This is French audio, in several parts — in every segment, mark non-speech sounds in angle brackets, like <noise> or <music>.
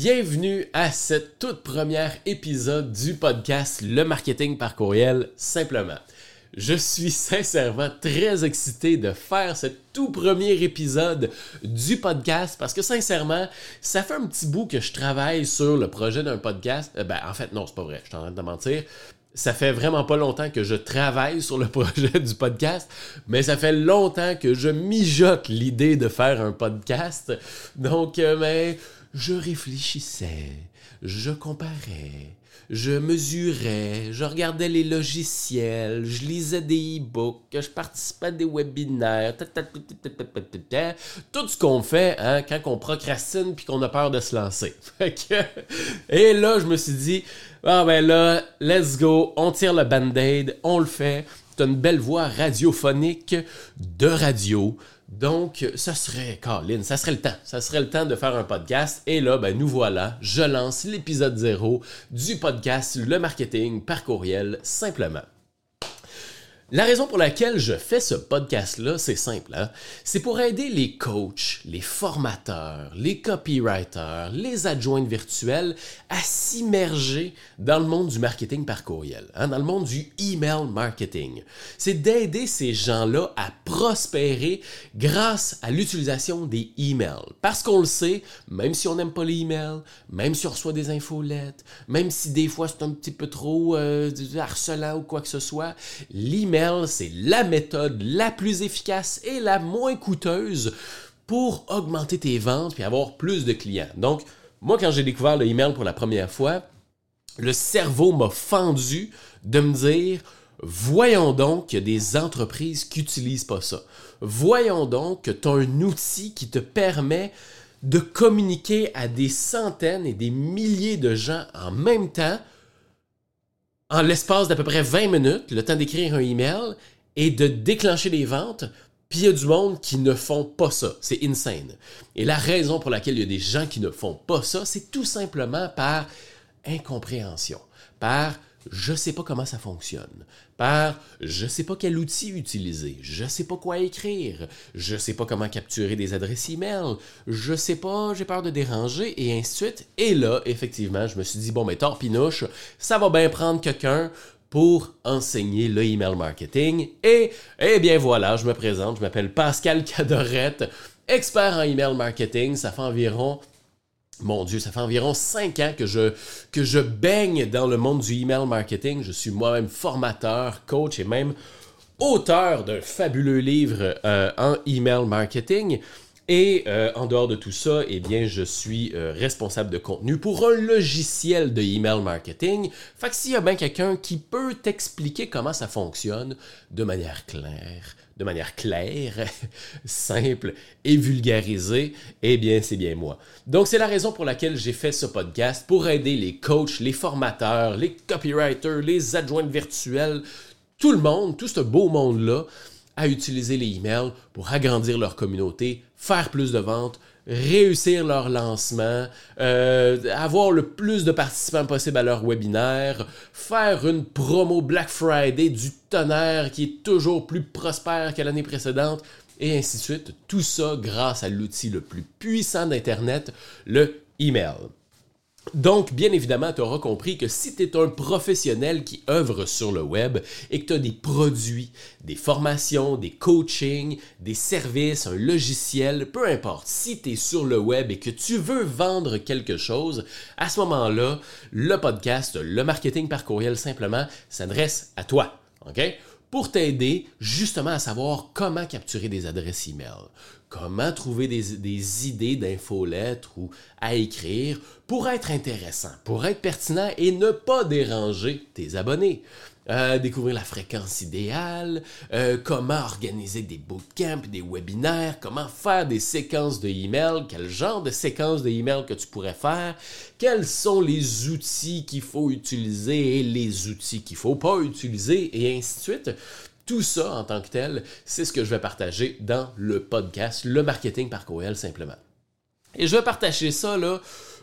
Bienvenue à cette toute première épisode du podcast Le marketing par courriel simplement. Je suis sincèrement très excité de faire ce tout premier épisode du podcast parce que sincèrement, ça fait un petit bout que je travaille sur le projet d'un podcast. Euh, ben, en fait, non, c'est pas vrai, je suis en train de mentir. Ça fait vraiment pas longtemps que je travaille sur le <laughs> projet du podcast, mais ça fait longtemps que je mijote l'idée de faire un podcast. Donc, euh, mais je réfléchissais, je comparais, je mesurais, je regardais les logiciels, je lisais des e-books, je participais à des webinaires, tout ce qu'on fait hein, quand on procrastine puis qu'on a peur de se lancer. <laughs> Et là, je me suis dit, ah ben là, let's go, on tire le band-aid, on le fait. T'as une belle voix radiophonique de radio donc, ça serait, Colin, ça serait le temps. Ça serait le temps de faire un podcast. Et là, ben, nous voilà. Je lance l'épisode 0 du podcast Le marketing par courriel, simplement. La raison pour laquelle je fais ce podcast-là, c'est simple. Hein. C'est pour aider les coachs, les formateurs, les copywriters, les adjoints virtuels à s'immerger dans le monde du marketing par courriel, hein, dans le monde du email marketing. C'est d'aider ces gens-là à prospérer grâce à l'utilisation des emails. Parce qu'on le sait, même si on n'aime pas les emails, même si on reçoit des infolettes, même si des fois c'est un petit peu trop euh, harcelant ou quoi que ce soit, l'email c'est la méthode la plus efficace et la moins coûteuse pour augmenter tes ventes et avoir plus de clients. Donc, moi, quand j'ai découvert le email pour la première fois, le cerveau m'a fendu de me dire Voyons donc qu'il y a des entreprises qui n'utilisent pas ça. Voyons donc que tu as un outil qui te permet de communiquer à des centaines et des milliers de gens en même temps en l'espace d'à peu près 20 minutes, le temps d'écrire un email et de déclencher des ventes, puis il y a du monde qui ne font pas ça. C'est insane. Et la raison pour laquelle il y a des gens qui ne font pas ça, c'est tout simplement par incompréhension, par je sais pas comment ça fonctionne, par je sais pas quel outil utiliser, je sais pas quoi écrire, je sais pas comment capturer des adresses e-mail, je sais pas, j'ai peur de déranger et ainsi de suite. Et là, effectivement, je me suis dit bon mais torpinouche, ça va bien prendre quelqu'un pour enseigner le email marketing. Et, eh bien voilà, je me présente, je m'appelle Pascal Cadorette, expert en email marketing. Ça fait environ mon Dieu, ça fait environ cinq ans que je, baigne dans le monde du email marketing. Je suis moi-même formateur, coach et même auteur d'un fabuleux livre euh, en email marketing. Et euh, en dehors de tout ça, eh bien, je suis euh, responsable de contenu pour un logiciel de email marketing. Fait que s'il y a bien quelqu'un qui peut t'expliquer comment ça fonctionne de manière claire, de manière claire, <laughs> simple et vulgarisée, eh bien, c'est bien moi. Donc, c'est la raison pour laquelle j'ai fait ce podcast pour aider les coachs, les formateurs, les copywriters, les adjoints virtuels, tout le monde, tout ce beau monde-là, à utiliser les emails pour agrandir leur communauté, faire plus de ventes, réussir leur lancement, euh, avoir le plus de participants possible à leur webinaire, faire une promo Black Friday du tonnerre qui est toujours plus prospère que l'année précédente, et ainsi de suite. Tout ça grâce à l'outil le plus puissant d'Internet, le email. Donc, bien évidemment, tu auras compris que si tu es un professionnel qui œuvre sur le web et que tu as des produits, des formations, des coachings, des services, un logiciel, peu importe, si tu es sur le web et que tu veux vendre quelque chose, à ce moment-là, le podcast, le marketing par courriel simplement s'adresse à toi. OK? Pour t'aider justement à savoir comment capturer des adresses e-mail, comment trouver des, idées d'infolettres ou à écrire pour être intéressant, pour être pertinent et ne pas déranger tes abonnés. Euh, découvrir la fréquence idéale, euh, comment organiser des bootcamps, des webinaires, comment faire des séquences de email, quel genre de séquences de email que tu pourrais faire, quels sont les outils qu'il faut utiliser et les outils qu'il faut pas utiliser et ainsi de suite. Tout ça en tant que tel, c'est ce que je vais partager dans le podcast Le marketing par courriel simplement. Et je vais partager ça là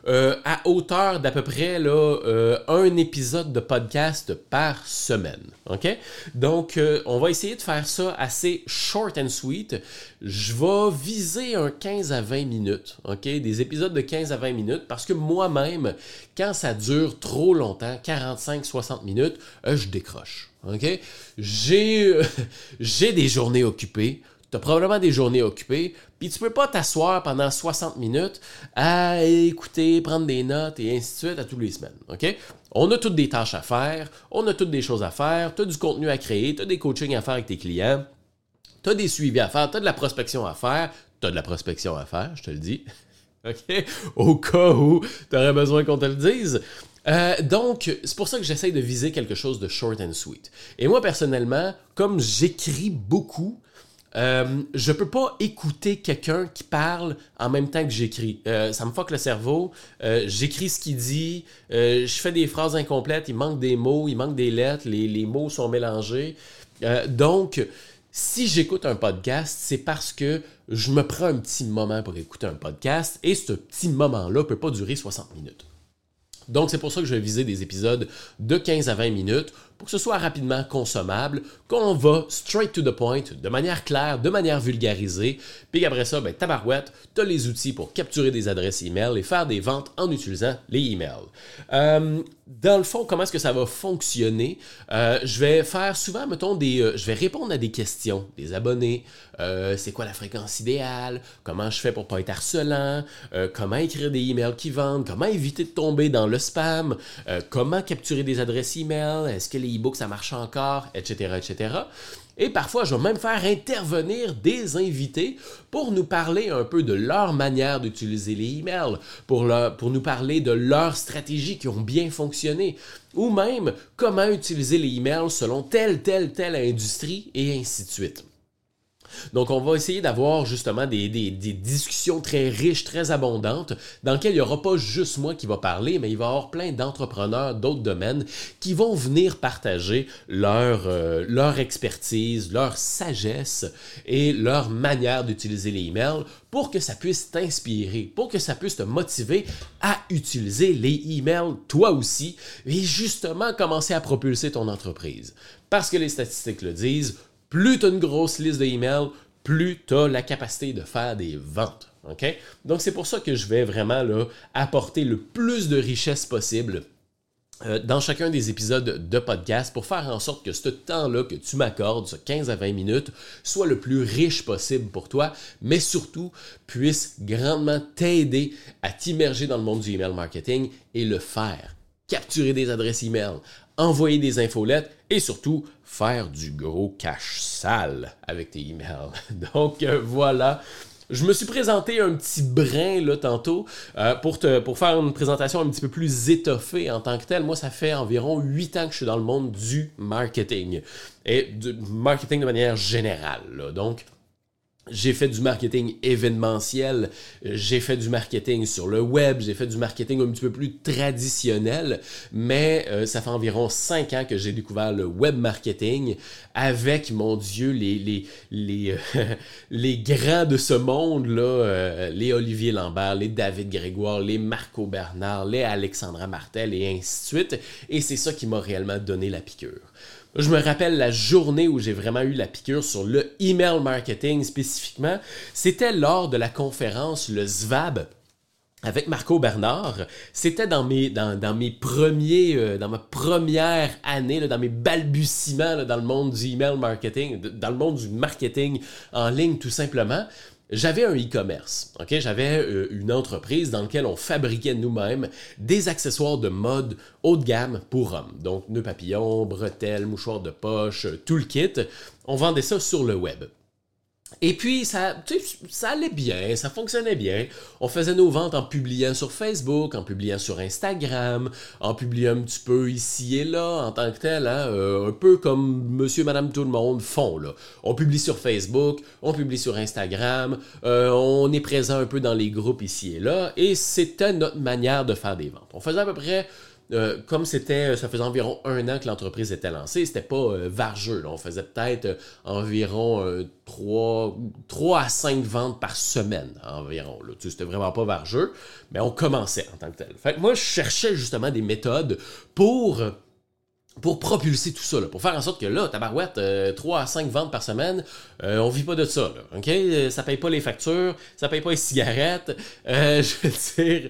euh, à hauteur d'à peu près là, euh, un épisode de podcast par semaine. OK? Donc, euh, on va essayer de faire ça assez short and sweet. Je vais viser un 15 à 20 minutes. OK? Des épisodes de 15 à 20 minutes parce que moi-même, quand ça dure trop longtemps, 45-60 minutes, je décroche. OK? J'ai, <laughs> j'ai des journées occupées. Tu as probablement des journées occupées, puis tu peux pas t'asseoir pendant 60 minutes à écouter, prendre des notes et ainsi de suite à tous les semaines. OK? On a toutes des tâches à faire, on a toutes des choses à faire, tu as du contenu à créer, tu as des coachings à faire avec tes clients, tu as des suivis à faire, tu as de la prospection à faire, tu as de la prospection à faire, je te le dis. <laughs> OK? Au cas où tu aurais besoin qu'on te le dise. Euh, donc, c'est pour ça que j'essaye de viser quelque chose de short and sweet. Et moi, personnellement, comme j'écris beaucoup, euh, je peux pas écouter quelqu'un qui parle en même temps que j'écris. Euh, ça me fuck le cerveau. Euh, j'écris ce qu'il dit. je fais des phrases incomplètes. Il manque des mots, il manque des lettres. Les, les mots sont mélangés. donc, si j'écoute un podcast, c'est parce que je me prends un petit moment pour écouter un podcast et ce petit moment-là peut pas durer 60 minutes. Donc, c'est pour ça que je vais viser des épisodes de 15 à 20 minutes pour que ce soit rapidement consommable, qu'on va straight to the point, de manière claire, de manière vulgarisée, puis après ça, ben, tabarouette, tu as les outils pour capturer des adresses email et faire des ventes en utilisant les emails. Euh, dans le fond, comment est-ce que ça va fonctionner? Euh, je vais faire souvent, mettons, des, euh, je vais répondre à des questions des abonnés. c'est quoi la fréquence idéale? Comment je fais pour pas être harcelant? comment écrire des emails qui vendent? Comment éviter de tomber dans le spam? comment capturer des adresses email? Est-ce que les e-books, ça marche encore, etc., etc. Et parfois, je vais même faire intervenir des invités pour nous parler un peu de leur manière d'utiliser les emails, pour, pour nous parler de leurs stratégies qui ont bien fonctionné, ou même comment utiliser les emails selon telle, telle, telle industrie, et ainsi de suite. Donc, on va essayer d'avoir justement des, discussions très riches, très abondantes, dans lesquelles il n'y aura pas juste moi qui va parler, mais il va y avoir plein d'entrepreneurs d'autres domaines qui vont venir partager leur, euh, leur expertise, leur sagesse et leur manière d'utiliser les emails pour que ça puisse t'inspirer, pour que ça puisse te motiver à utiliser les emails toi aussi et justement commencer à propulser ton entreprise. Parce que les statistiques le disent, plus tu as une grosse liste d'emails, plus tu as la capacité de faire des ventes. Donc, c'est pour ça que je vais vraiment là, apporter le plus de richesse possible euh, dans chacun des épisodes de podcast pour faire en sorte que ce temps-là que tu m'accordes, ce 15 à 20 minutes, soit le plus riche possible pour toi, mais surtout puisse grandement t'aider à t'immerger dans le monde du email marketing et le faire. Capturer des adresses email, envoyer des infolettes et surtout faire du gros cash sale avec tes emails. <laughs> Donc euh, voilà. Je me suis présenté un petit brin là tantôt euh, pour, te, faire une présentation un petit peu plus étoffée en tant que telle. Moi, ça fait environ 8 ans que je suis dans le monde du marketing et du marketing de manière générale. Donc, j'ai fait du marketing événementiel, j'ai fait du marketing sur le web, j'ai fait du marketing un petit peu plus traditionnel, mais euh, ça fait environ cinq ans que j'ai découvert le web marketing avec, mon Dieu, les, les, les, euh, <laughs> les grands de ce monde-là, euh, les Olivier Lambert, les David Grégoire, les Marco Bernard, les Alexandra Martel et ainsi de suite. Et c'est ça qui m'a réellement donné la piqûre. Je me rappelle la journée où j'ai vraiment eu la piqûre sur le email marketing spécifiquement. C'était lors de la conférence le ZVAB avec Marco Bernard. C'était dans mes, dans, mes premiers, euh, dans ma première année, dans mes balbutiements dans le monde du email marketing, dans le monde du marketing en ligne tout simplement j'avais un e-commerce, ok? J'avais euh, une entreprise dans laquelle on fabriquait nous-mêmes des accessoires de mode haut de gamme pour hommes. Donc, nœuds papillons, bretelles, mouchoirs de poche, tout le kit. On vendait ça sur le web. Et puis, ça, ça allait bien, ça fonctionnait bien. On faisait nos ventes en publiant sur Facebook, en publiant sur Instagram, en publiant un petit peu ici et là, en tant que tel, hein, euh, un peu comme monsieur, madame, tout le monde font. Là. On publie sur Facebook, on publie sur Instagram, euh, on est présent un peu dans les groupes ici et là, et c'était notre manière de faire des ventes. On faisait à peu près euh, comme c'était, ça faisait environ un an que l'entreprise était lancée, c'était pas euh, vargeux. On faisait peut-être euh, environ 3, 3, à 5 ventes par semaine environ. Là. C'était vraiment pas vargeux, mais on commençait en tant que tel. Fait que moi, je cherchais justement des méthodes pour pour propulser tout ça, pour faire en sorte que là, tabarouette, 3 à 5 ventes par semaine, on vit pas de ça, là, OK? Ça paye pas les factures, ça paye pas les cigarettes, <laughs> je veux dire,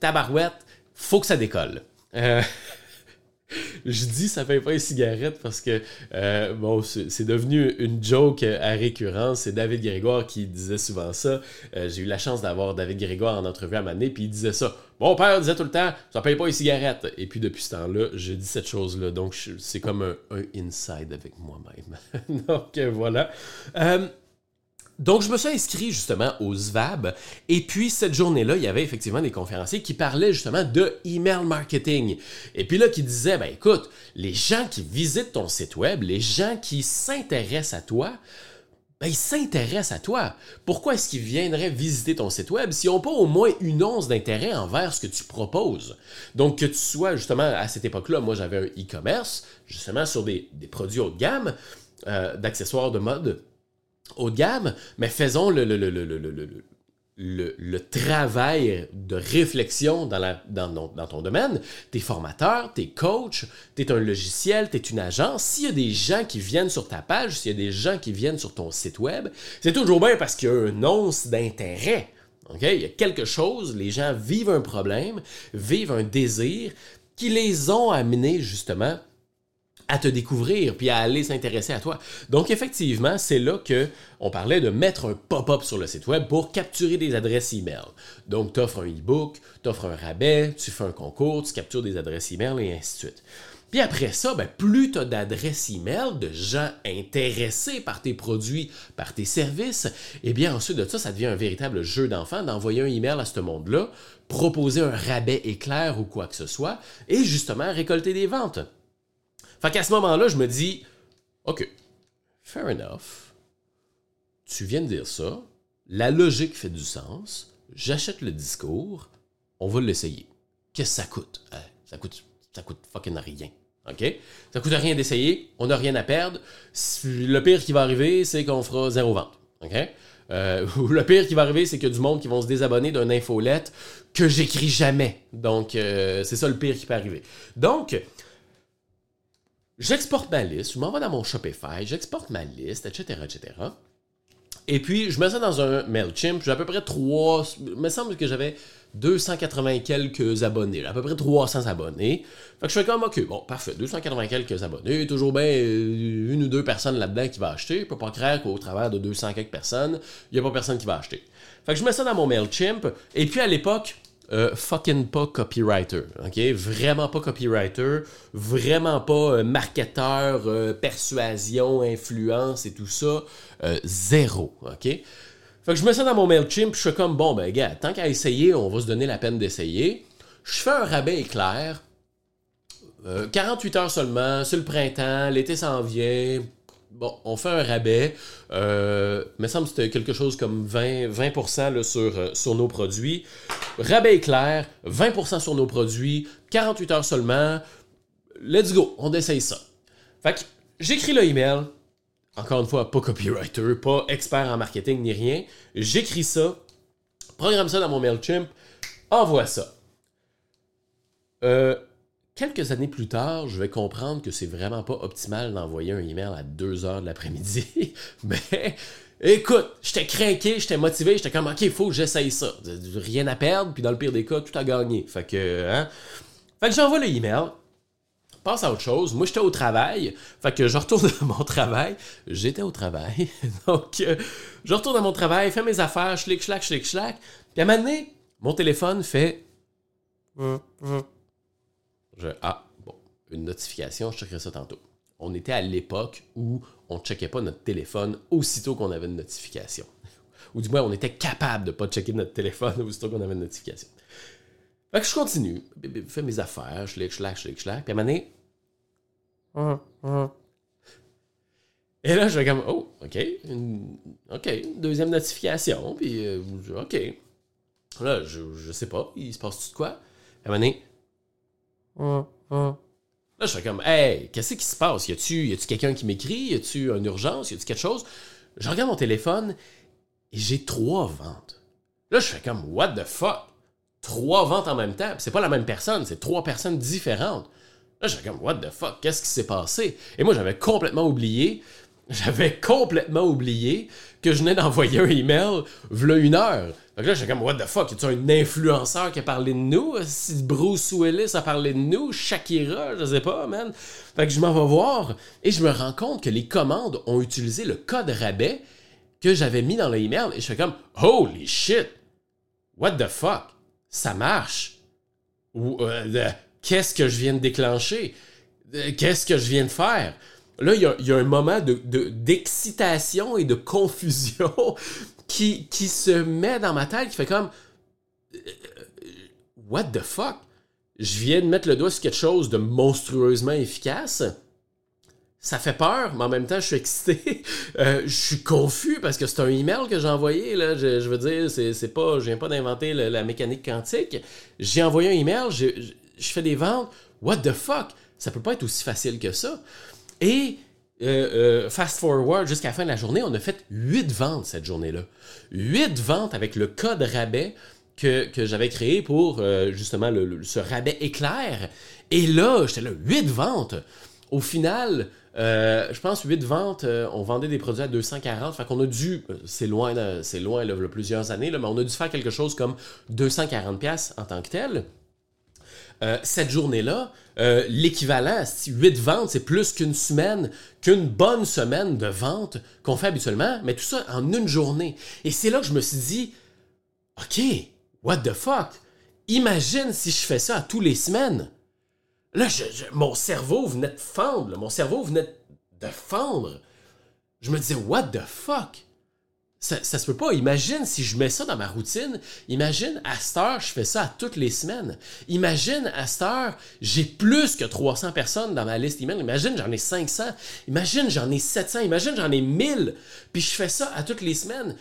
tabarouette, faut que ça décolle. Euh, <laughs> je dis ça fait pas une cigarette parce que euh, bon c'est devenu une joke à récurrence. C'est David Grégoire qui disait souvent ça. Euh, j'ai eu la chance d'avoir David Grégoire en entrevue à Mané, puis il disait ça. Mon père disait tout le temps, ça paye pas une cigarette. Et puis depuis ce temps-là, je dis cette chose-là. Donc c'est comme un, inside avec moi-même. <laughs> Donc voilà. Donc, je me suis inscrit justement au SVAB. Et puis, cette journée-là, il y avait effectivement des conférenciers qui parlaient justement de email marketing. Et puis là, qui disaient, ben écoute, les gens qui visitent ton site web, les gens qui s'intéressent à toi, ben, ils s'intéressent à toi. Pourquoi est-ce qu'ils viendraient visiter ton site web s'ils n'ont pas au moins une once d'intérêt envers ce que tu proposes? Donc, que tu sois justement à cette époque-là, moi j'avais un e-commerce, justement sur des, produits haut de gamme, euh, d'accessoires de mode haut de gamme, mais faisons le, le, le, le travail de réflexion dans, ton domaine. Tu es formateur, tu es coach, tu es un logiciel, tu es une agence. S'il y a des gens qui viennent sur ta page, s'il y a des gens qui viennent sur ton site web, c'est toujours bien parce qu'il y a un once d'intérêt. Il y a quelque chose, les gens vivent un problème, vivent un désir qui les ont amenés justement à te découvrir puis à aller s'intéresser à toi. Donc effectivement, c'est là que on parlait de mettre un pop-up sur le site web pour capturer des adresses email. Donc tu offres un e-book, tu offres un rabais, tu fais un concours, tu captures des adresses email et ainsi de suite. Puis après ça, ben, plus tu as d'adresses email, de gens intéressés par tes produits, par tes services, et eh bien ensuite de ça, ça devient un véritable jeu d'enfant d'envoyer un email à ce monde-là, proposer un rabais éclair ou quoi que ce soit, et justement récolter des ventes. Fait qu'à ce moment-là, je me dis, OK, fair enough. Tu viens de dire ça. La logique fait du sens. J'achète le discours. On va l'essayer. Qu'est-ce que ça coûte? Hein? ça coûte? Ça coûte fucking rien. OK? Ça coûte rien d'essayer. On n'a rien à perdre. Le pire qui va arriver, c'est qu'on fera zéro vente. OK? Euh, <laughs> le pire qui va arriver, c'est a du monde qui vont se désabonner d'un infolette que j'écris jamais. Donc, euh, c'est ça le pire qui peut arriver. Donc, J'exporte ma liste, je m'en vais dans mon Shopify, j'exporte ma liste, etc., etc. Et puis, je mets ça dans un MailChimp. J'ai à peu près 3... Il me semble que j'avais 280 quelques abonnés. à peu près 300 abonnés. Fait que je fais comme, OK, bon, parfait. 280 quelques abonnés. Toujours bien euh, une ou deux personnes là-dedans qui va acheter. Je peux pas croire qu'au travers de 200 quelques personnes, il n'y a pas personne qui va acheter. Fait que je mets ça dans mon MailChimp. Et puis, à l'époque, euh, fucking pas copywriter, ok? Vraiment pas copywriter, vraiment pas euh, marketeur, euh, persuasion, influence et tout ça, zéro, ok? Fait que je mets ça dans mon MailChimp, je suis comme, bon, ben, gars, tant qu'à essayer, on va se donner la peine d'essayer. Je fais un rabais éclair, 48 heures seulement, c'est le printemps, l'été s'en vient, bon, on fait un rabais. Euh, me semble que c'était quelque chose comme 20, 20% sur, euh, sur nos produits. Rabais clair, 20% sur nos produits, 48 heures seulement. Let's go, on essaye ça. Fait que j'écris le email. Encore une fois, pas copywriter, pas expert en marketing ni rien. J'écris ça, programme ça dans mon MailChimp, envoie ça. Euh, quelques années plus tard, je vais comprendre que c'est vraiment pas optimal d'envoyer un email à 2 heures de l'après-midi. <laughs> Mais écoute, j'étais craqué, j'étais motivé, j'étais comme, OK, il faut que j'essaye ça. Rien à perdre, puis dans le pire des cas, tout à gagner. Fait que, hein? Fait que j'envoie le email. Passe à autre chose. Moi, j'étais au travail. Fait que je retourne à mon travail. J'étais au travail. <laughs> Donc, euh, je retourne à mon travail, fais mes affaires, schlick, schlack, schlick, schlack. Puis à un moment donné, mon téléphone fait ah, bon, une notification, je checkerai ça tantôt. On était à l'époque où on ne checkait pas notre téléphone aussitôt qu'on avait une notification. <laughs> Ou du moins, on était capable de ne pas checker notre téléphone <laughs> aussitôt qu'on avait une notification. Fait que je continue, fais mes affaires, je je je schlick, puis à un moment donné, et là, je vais comme, oh, OK, OK, deuxième notification, puis euh, OK. Là, je, je sais pas, il se passe tout de quoi? À un moment donné, Là, je fais comme, hey, qu'est-ce qui se passe? Y a-tu quelqu'un qui m'écrit? Y a-tu une urgence? Y a-tu quelque chose? Je regarde mon téléphone et j'ai trois ventes. Là, je fais comme, what the fuck? Trois ventes en même temps. c'est pas la même personne, c'est trois personnes différentes. Là, je fais comme, what the fuck? Qu'est-ce qui s'est passé? Et moi, j'avais complètement oublié j'avais complètement oublié que je venais d'envoyer un email v'là une heure. Que là, j'étais comme, what the fuck, y a un influenceur qui a parlé de nous? Si Bruce Willis a parlé de nous, Shakira, je sais pas, man. Fait que je m'en vais voir et je me rends compte que les commandes ont utilisé le code rabais que j'avais mis dans le email et je fais comme, holy shit, what the fuck, ça marche? Euh, qu'est-ce que je viens de déclencher? Qu'est-ce que je viens de faire? Là, il y a, un moment d'excitation et de confusion <laughs> qui, se met dans ma tête, qui fait comme euh, What the fuck? Je viens de mettre le doigt sur quelque chose de monstrueusement efficace. Ça fait peur, mais en même temps, je suis excité. <laughs> Euh, je suis confus parce que c'est un email que j'ai envoyé. Là. Je, veux dire, c'est, pas, je viens pas d'inventer la mécanique quantique. J'ai envoyé un email, je, je fais des ventes. What the fuck? Ça peut pas être aussi facile que ça. Et euh, euh, fast forward jusqu'à la fin de la journée, on a fait 8 ventes cette journée-là. 8 ventes avec le code rabais que, j'avais créé pour euh, justement ce rabais éclair. Et là, j'étais là, 8 ventes. Au final, je pense 8 ventes, on vendait des produits à 240. Fait qu'on a dû, c'est loin, c'est loin là, plusieurs années, mais on a dû faire quelque chose comme 240$ en tant que tel. Euh, cette journée-là, euh, l'équivalent, 8 ventes, c'est plus qu'une semaine, qu'une bonne semaine de vente qu'on fait habituellement, mais tout ça en une journée. Et c'est là que je me suis dit, OK, what the fuck? Imagine si je fais ça à tous les semaines. Là, mon cerveau venait de fendre, mon cerveau venait de fendre. Je me disais, what the fuck? Ça, se peut pas. Imagine si je mets ça dans ma routine. Imagine à cette heure, je fais ça toutes les semaines. Imagine à cette heure, j'ai plus que 300 personnes dans ma liste email. Imagine j'en ai 500. Imagine j'en ai 700. Imagine j'en ai 1000. Puis je fais ça à toutes les semaines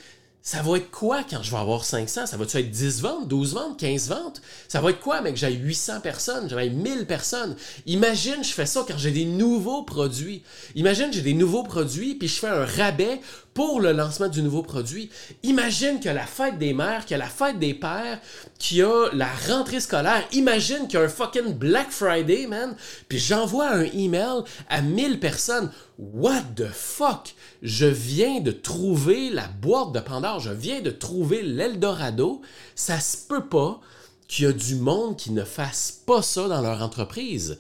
ça va être quoi quand je vais avoir 500? Ça va-tu être 10 ventes, 12 ventes, 15 ventes? Ça va être quoi, mec? J'ai 800 personnes, j'ai 1000 personnes? Imagine, je fais ça quand j'ai des nouveaux produits. Imagine, j'ai des nouveaux produits, puis je fais un rabais pour le lancement du nouveau produit. Imagine que la fête des mères, que la fête des pères, qu'il y a la rentrée scolaire. Imagine qu'il y a un fucking Black Friday, man. Puis j'envoie un email à 1000 personnes. What the fuck? Je viens de trouver la boîte de Pandore, je viens de trouver l'Eldorado. Ça se peut pas qu'il y a du monde qui ne fasse pas ça dans leur entreprise.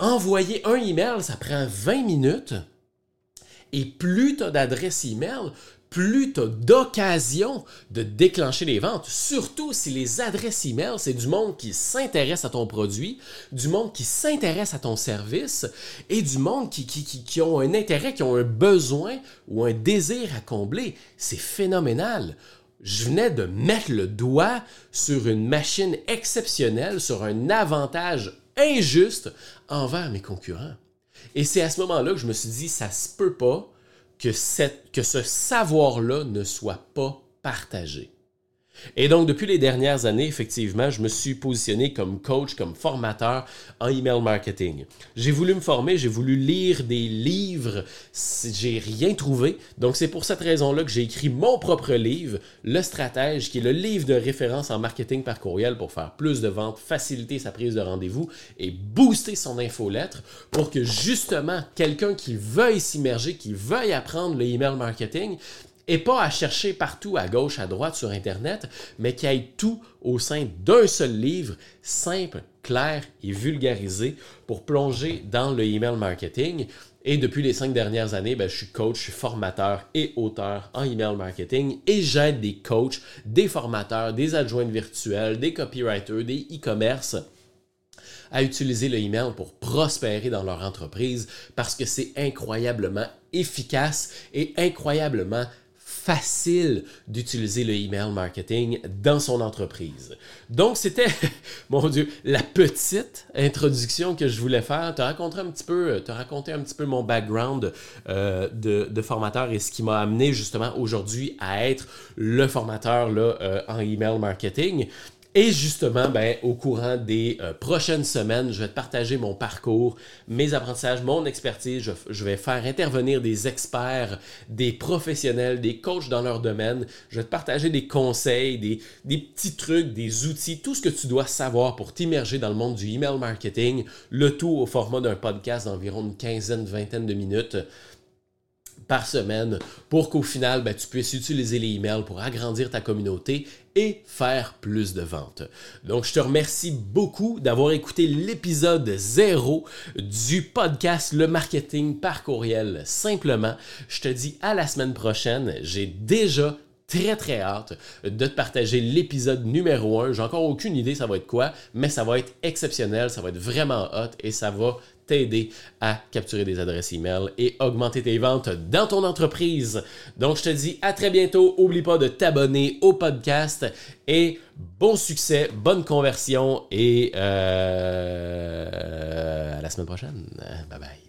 Envoyer un email, ça prend 20 minutes. Et plus tu as d'adresses email, plus tu as d'occasion de déclencher les ventes, surtout si les adresses email, c'est du monde qui s'intéresse à ton produit, du monde qui s'intéresse à ton service et du monde qui, qui, qui, ont un intérêt, qui ont un besoin ou un désir à combler. C'est phénoménal. Je venais de mettre le doigt sur une machine exceptionnelle, sur un avantage injuste envers mes concurrents. Et c'est à ce moment-là que je me suis dit, ça se peut pas que, que ce savoir-là ne soit pas partagé. Et donc, depuis les dernières années, effectivement, je me suis positionné comme coach, comme formateur en email marketing. J'ai voulu me former, j'ai voulu lire des livres, j'ai rien trouvé. Donc, c'est pour cette raison-là que j'ai écrit mon propre livre, Le Stratège, qui est le livre de référence en marketing par courriel pour faire plus de ventes, faciliter sa prise de rendez-vous et booster son infolettre pour que justement quelqu'un qui veuille s'immerger, qui veuille apprendre le email marketing, et pas à chercher partout à gauche, à droite sur Internet, mais qui aille tout au sein d'un seul livre, simple, clair et vulgarisé pour plonger dans le email marketing. Et depuis les cinq dernières années, ben, je suis coach, formateur et auteur en email marketing et j'aide des coachs, des formateurs, des adjoints virtuels, des copywriters, des e-commerce à utiliser le email pour prospérer dans leur entreprise parce que c'est incroyablement efficace et incroyablement facile d'utiliser le email marketing dans son entreprise. Donc, c'était, <laughs> mon Dieu, la petite introduction que je voulais faire, te raconter un petit peu, te raconter un petit peu mon background euh, de, formateur et ce qui m'a amené justement aujourd'hui à être le formateur là, euh, en email marketing. Et justement, ben, au courant des euh, prochaines semaines, je vais te partager mon parcours, mes apprentissages, mon expertise. Je, vais faire intervenir des experts, des professionnels, des coachs dans leur domaine. Je vais te partager des conseils, des, des petits trucs, des outils, tout ce que tu dois savoir pour t'immerger dans le monde du email marketing, le tout au format d'un podcast d'environ une quinzaine, vingtaine de minutes par semaine pour qu'au final, ben, tu puisses utiliser les emails pour agrandir ta communauté et faire plus de ventes. Donc, je te remercie beaucoup d'avoir écouté l'épisode 0 du podcast Le Marketing par courriel. Simplement, je te dis à la semaine prochaine. J'ai déjà très très hâte de te partager l'épisode numéro 1. J'ai encore aucune idée ça va être quoi, mais ça va être exceptionnel, ça va être vraiment hot et ça va t'aider à capturer des adresses email et augmenter tes ventes dans ton entreprise. Donc, je te dis à très bientôt. Oublie pas de t'abonner au podcast et bon succès, bonne conversion et euh, à la semaine prochaine. Bye bye.